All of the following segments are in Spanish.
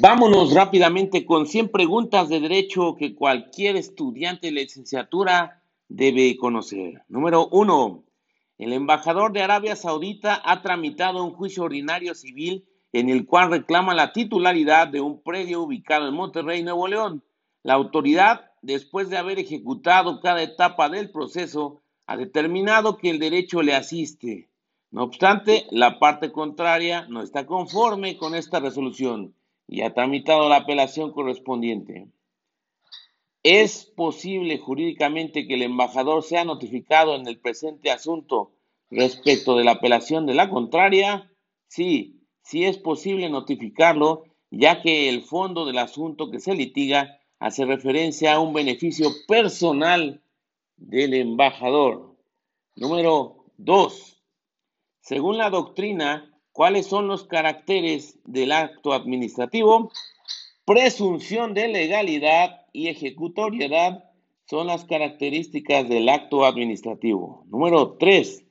Vámonos rápidamente con 100 preguntas de derecho que cualquier estudiante de licenciatura debe conocer. Número 1. El embajador de Arabia Saudita ha tramitado un juicio ordinario civil en el cual reclama la titularidad de un predio ubicado en Monterrey, Nuevo León. La autoridad, después de haber ejecutado cada etapa del proceso, ha determinado que el derecho le asiste. No obstante, la parte contraria no está conforme con esta resolución y ha tramitado la apelación correspondiente. ¿Es posible jurídicamente que el embajador sea notificado en el presente asunto respecto de la apelación de la contraria? Sí, sí es posible notificarlo, ya que el fondo del asunto que se litiga hace referencia a un beneficio personal del embajador. Número 2. Según la doctrina, ¿cuáles son los caracteres del acto administrativo? Presunción de legalidad y ejecutoriedad son las características del acto administrativo. Número 3.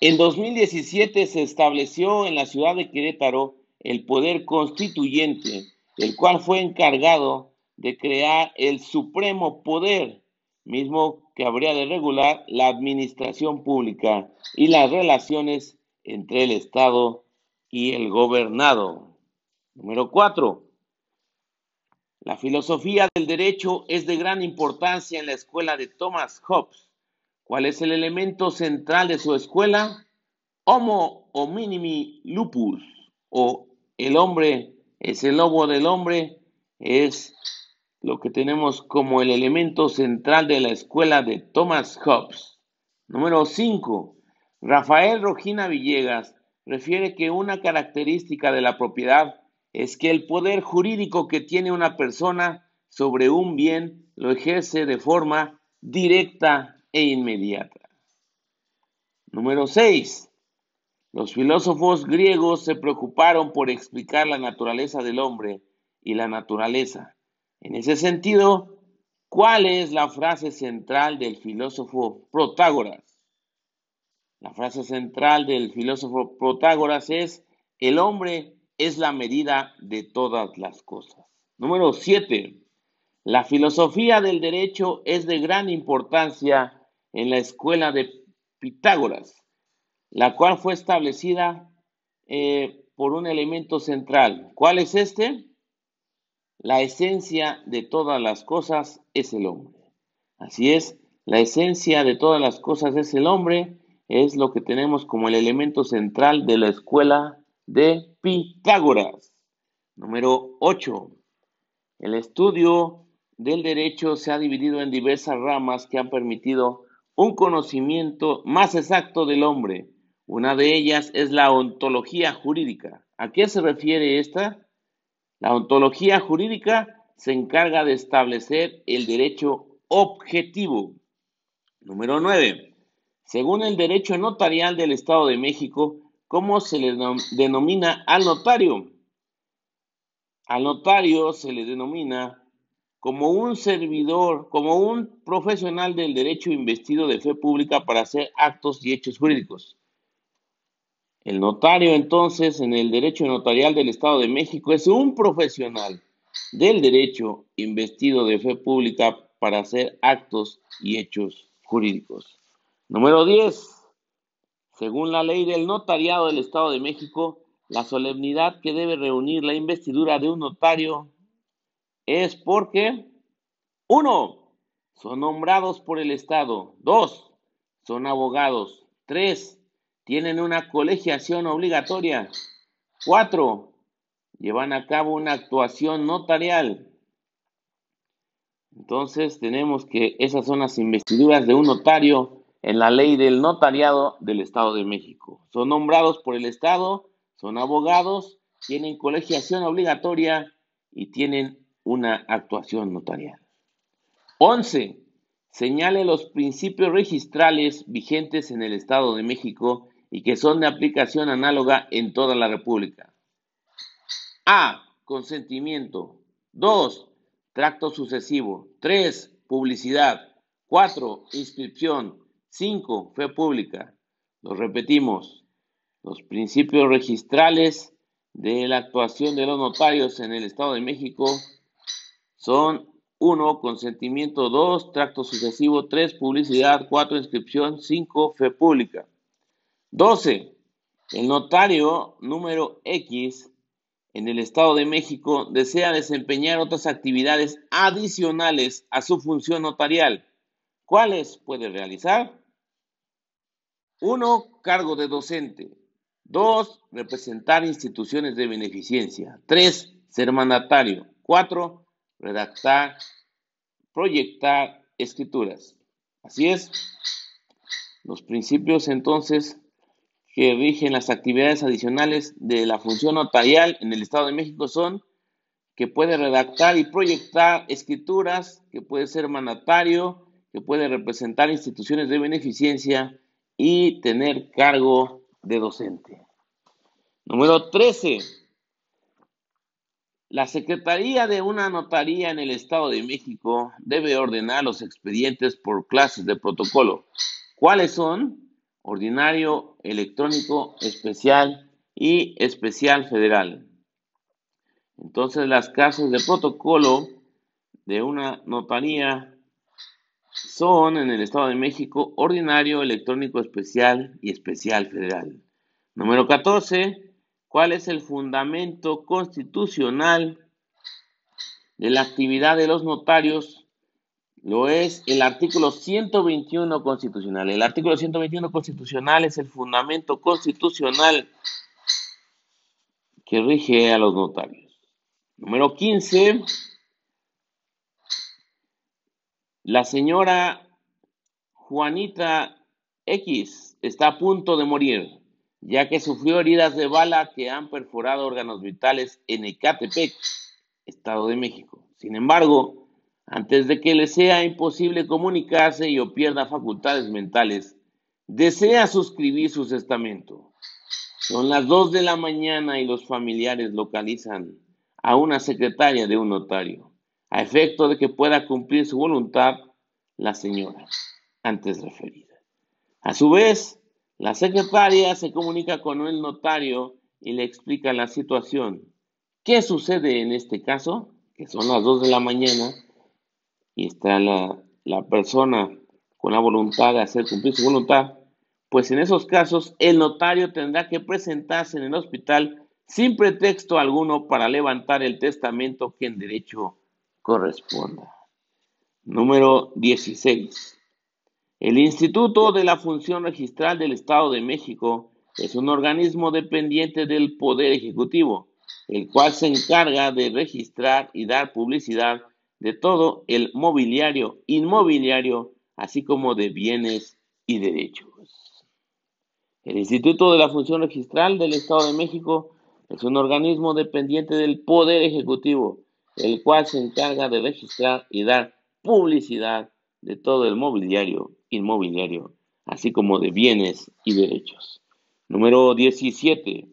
En 2017 se estableció en la ciudad de Querétaro el poder constituyente, el cual fue encargado de crear el supremo poder, mismo que habría de regular la administración pública y las relaciones entre el Estado y el gobernado. Número 4. La filosofía del derecho es de gran importancia en la escuela de Thomas Hobbes. ¿Cuál es el elemento central de su escuela? Homo hominimi lupus, o el hombre es el lobo del hombre, es lo que tenemos como el elemento central de la escuela de Thomas Hobbes. Número 5. Rafael Rojina Villegas refiere que una característica de la propiedad es que el poder jurídico que tiene una persona sobre un bien lo ejerce de forma directa e inmediata. Número 6. Los filósofos griegos se preocuparon por explicar la naturaleza del hombre y la naturaleza. En ese sentido, ¿cuál es la frase central del filósofo Protágoras? La frase central del filósofo Protágoras es, el hombre es la medida de todas las cosas. Número 7. La filosofía del derecho es de gran importancia en la escuela de Pitágoras, la cual fue establecida eh, por un elemento central. ¿Cuál es este? La esencia de todas las cosas es el hombre. Así es, la esencia de todas las cosas es el hombre, es lo que tenemos como el elemento central de la escuela de Pitágoras. Número 8. El estudio del derecho se ha dividido en diversas ramas que han permitido un conocimiento más exacto del hombre. Una de ellas es la ontología jurídica. ¿A qué se refiere esta? La ontología jurídica se encarga de establecer el derecho objetivo. Número 9. Según el derecho notarial del Estado de México, ¿Cómo se le denomina al notario? Al notario se le denomina como un servidor, como un profesional del derecho investido de fe pública para hacer actos y hechos jurídicos. El notario entonces en el derecho notarial del Estado de México es un profesional del derecho investido de fe pública para hacer actos y hechos jurídicos. Número 10. Según la ley del notariado del Estado de México, la solemnidad que debe reunir la investidura de un notario es porque, uno, son nombrados por el Estado, dos, son abogados, tres, tienen una colegiación obligatoria, cuatro, llevan a cabo una actuación notarial. Entonces tenemos que esas son las investiduras de un notario en la ley del notariado del Estado de México. Son nombrados por el Estado, son abogados, tienen colegiación obligatoria y tienen una actuación notarial. 11. Señale los principios registrales vigentes en el Estado de México y que son de aplicación análoga en toda la República. A. Consentimiento. 2. Tracto sucesivo. 3. Publicidad. 4. Inscripción. 5. Fe pública. Lo repetimos. Los principios registrales de la actuación de los notarios en el Estado de México son 1. Consentimiento 2. Tracto sucesivo 3. Publicidad 4. Inscripción 5. Fe pública. 12. El notario número X en el Estado de México desea desempeñar otras actividades adicionales a su función notarial. ¿Cuáles puede realizar? 1. Cargo de docente. 2. Representar instituciones de beneficencia. 3. Ser mandatario. 4. Redactar, proyectar escrituras. Así es. Los principios entonces que rigen las actividades adicionales de la función notarial en el Estado de México son que puede redactar y proyectar escrituras, que puede ser mandatario, que puede representar instituciones de beneficencia y tener cargo de docente. Número 13. La Secretaría de una notaría en el Estado de México debe ordenar los expedientes por clases de protocolo. ¿Cuáles son? Ordinario, electrónico, especial y especial federal. Entonces las clases de protocolo de una notaría son en el Estado de México ordinario, electrónico, especial y especial federal. Número 14. ¿Cuál es el fundamento constitucional de la actividad de los notarios? Lo es el artículo 121 constitucional. El artículo 121 constitucional es el fundamento constitucional que rige a los notarios. Número 15. La señora Juanita X está a punto de morir ya que sufrió heridas de bala que han perforado órganos vitales en Ecatepec, Estado de México. Sin embargo, antes de que le sea imposible comunicarse y o pierda facultades mentales, desea suscribir su testamento. Son las 2 de la mañana y los familiares localizan a una secretaria de un notario, a efecto de que pueda cumplir su voluntad la señora antes referida. A su vez, la secretaria se comunica con el notario y le explica la situación. ¿Qué sucede en este caso? Que son las 2 de la mañana y está la, la persona con la voluntad de hacer cumplir su voluntad. Pues en esos casos el notario tendrá que presentarse en el hospital sin pretexto alguno para levantar el testamento que en derecho corresponda. Número 16. El Instituto de la Función Registral del Estado de México es un organismo dependiente del Poder Ejecutivo, el cual se encarga de registrar y dar publicidad de todo el mobiliario inmobiliario, así como de bienes y derechos. El Instituto de la Función Registral del Estado de México es un organismo dependiente del Poder Ejecutivo, el cual se encarga de registrar y dar publicidad de todo el mobiliario inmobiliario, así como de bienes y derechos. Número 17.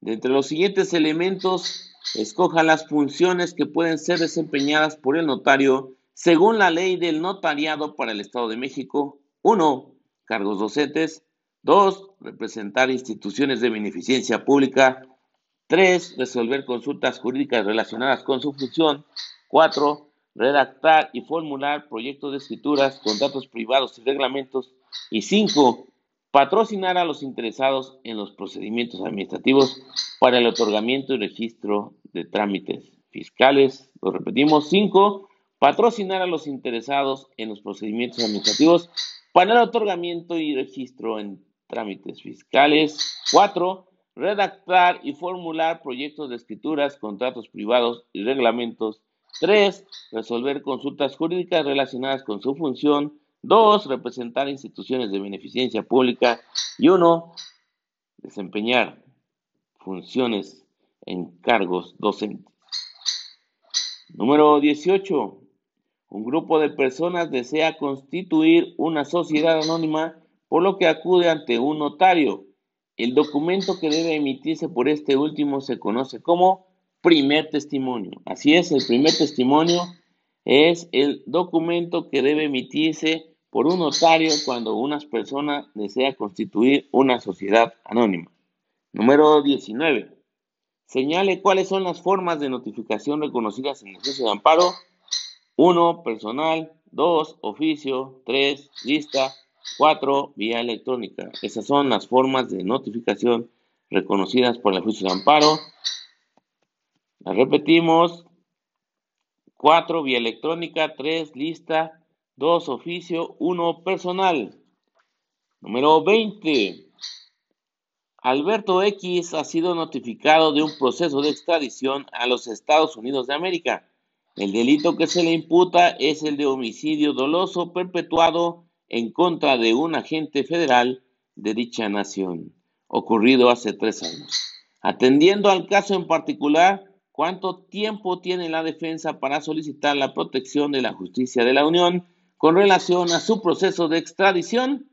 De entre los siguientes elementos, escoja las funciones que pueden ser desempeñadas por el notario según la ley del notariado para el Estado de México. 1. Cargos docentes. 2. Representar instituciones de beneficencia pública. 3. Resolver consultas jurídicas relacionadas con su función. 4 redactar y formular proyectos de escrituras, contratos privados y reglamentos. Y cinco, patrocinar a los interesados en los procedimientos administrativos para el otorgamiento y registro de trámites fiscales. Lo repetimos, cinco, patrocinar a los interesados en los procedimientos administrativos para el otorgamiento y registro en trámites fiscales. Cuatro, redactar y formular proyectos de escrituras, contratos privados y reglamentos 3. Resolver consultas jurídicas relacionadas con su función. 2. Representar instituciones de beneficencia pública. Y 1. Desempeñar funciones en cargos docentes. Número 18. Un grupo de personas desea constituir una sociedad anónima, por lo que acude ante un notario. El documento que debe emitirse por este último se conoce como primer testimonio. Así es, el primer testimonio es el documento que debe emitirse por un notario cuando una persona desea constituir una sociedad anónima. Número 19. Señale cuáles son las formas de notificación reconocidas en el juicio de amparo. 1. Personal. 2. Oficio. 3. Lista. 4. Vía electrónica. Esas son las formas de notificación reconocidas por el juicio de amparo. Las repetimos. 4. Vía electrónica. 3. Lista. 2. Oficio. 1. Personal. Número 20. Alberto X ha sido notificado de un proceso de extradición a los Estados Unidos de América. El delito que se le imputa es el de homicidio doloso perpetuado en contra de un agente federal de dicha nación, ocurrido hace tres años. Atendiendo al caso en particular, ¿cuánto tiempo tiene la defensa para solicitar la protección de la justicia de la Unión con relación a su proceso de extradición?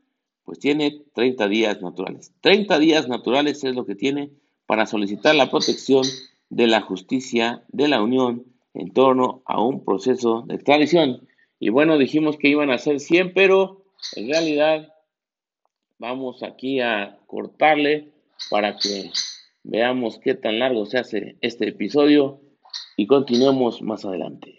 pues tiene 30 días naturales. 30 días naturales es lo que tiene para solicitar la protección de la justicia de la Unión en torno a un proceso de extradición. Y bueno, dijimos que iban a ser 100, pero en realidad vamos aquí a cortarle para que veamos qué tan largo se hace este episodio y continuemos más adelante.